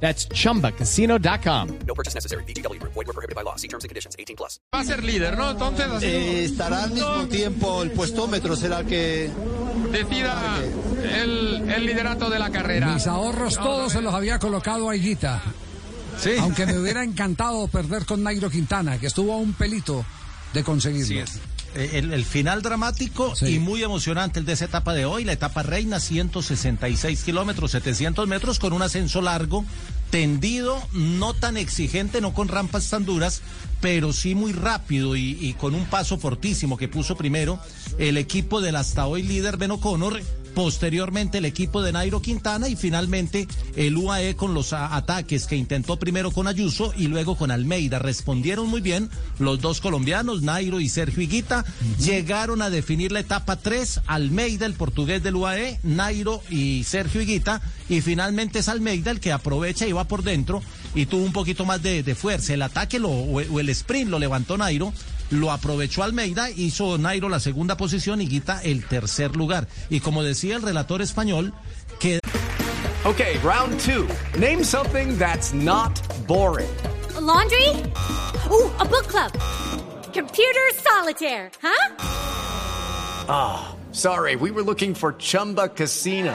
That's chumbacasino.com. No purchase necessary. BGW. Void were prohibited by law. See terms and conditions. 18 plus. Va a ser líder, ¿no? Entonces, así Eh, estará al mismo tiempo el puestómetro, será el que... decida el, el liderato de la carrera. Mis ahorros todos se los había colocado a Higuita. Sí. Aunque me hubiera encantado perder con Nairo Quintana, que estuvo a un pelito de conseguirlo. Eh, El, el final dramático Sí. y muy emocionante el de esa etapa de hoy, la etapa reina, 166 kilómetros, 700 metros, con un ascenso largo, tendido, no tan exigente, no con rampas tan duras, pero sí muy rápido y, y con un paso fortísimo que puso primero el equipo del hasta hoy líder Ben O'Connor, posteriormente el equipo de Nairo Quintana y finalmente el UAE con los ataques que intentó primero con Ayuso y luego con Almeida. Respondieron muy bien los dos colombianos, Nairo y Sergio Higuita. Llegaron a definir la etapa 3, Almeida, el portugués del UAE, Nairo y Sergio Higuita. Y finalmente es Almeida el que aprovecha y va por dentro y tuvo un poquito más de, de fuerza. El ataque lo, o el sprint lo levantó Nairo. Lo aprovechó Almeida, hizo Nairo la segunda posición y Guita el tercer lugar. Y como decía el relator español, que Okay, round two. Name something that's not boring. A laundry? Ooh, a book club. Computer solitaire, huh? Sorry, we were looking for Chumba Casino.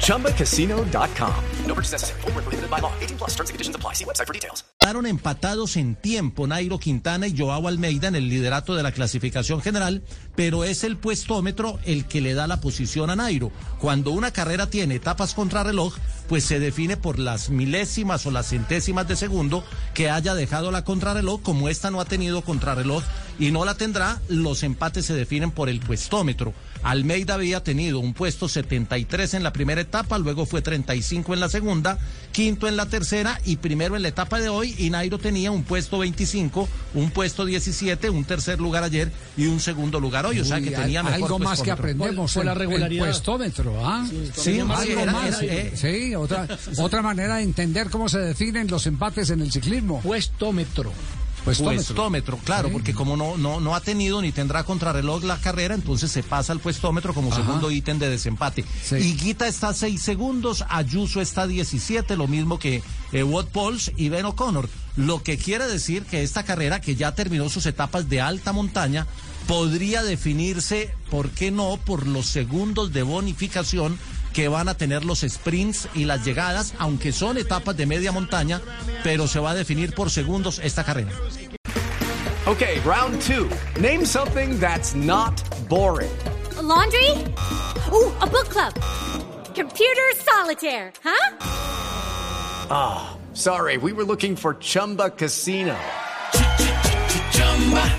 ChumbaCasino.com. No purchase necessary. Were prohibited by law. 18 plus. Terms and conditions apply. See website for details. quedaron empatados en tiempo Nairo Quintana y Joao Almeida en el liderato de la clasificación general, pero es el puestómetro el que le da la posición a Nairo. Cuando una carrera tiene etapas contra reloj, pues se define por las milésimas o las centésimas de segundo que haya dejado la contrarreloj, como esta no ha tenido contrarreloj y no la tendrá, los empates se definen por el puestómetro. Almeida había tenido un puesto 73 en la primera etapa, luego fue 35 en la segunda, quinto en la tercera y primero en la etapa de hoy. Y Nairo tenía un puesto 25, un puesto 17, un tercer lugar ayer y un segundo lugar hoy. O sea que hay- tenía mejor algo más que aprendemos Por- por la regularidad. el puestómetro, ¿ah? Sí, algo era- más. era- eh, sí, otra, otra manera de entender cómo se definen los empates en el ciclismo. Puestómetro. Puestómetro. Puestómetro, claro, Sí. porque como no, no, no ha tenido ni tendrá contrarreloj la carrera, entonces se pasa al puestómetro como Ajá. segundo ítem de desempate. Sí. Higuita está a 6 segundos, Ayuso está a 17, lo mismo que eh, Wout Pauls y Ben O'Connor. Lo que quiere decir que esta carrera, que ya terminó sus etapas de alta montaña, podría definirse, ¿por qué no?, por los segundos de bonificación que van a tener los sprints y las llegadas, aunque son etapas de media montaña, pero se va a definir por segundos esta carrera. Okay, round two. Name something that's not boring. A laundry? Ooh, a book club. Computer solitaire, huh? Sorry, we were looking for Chumba Casino.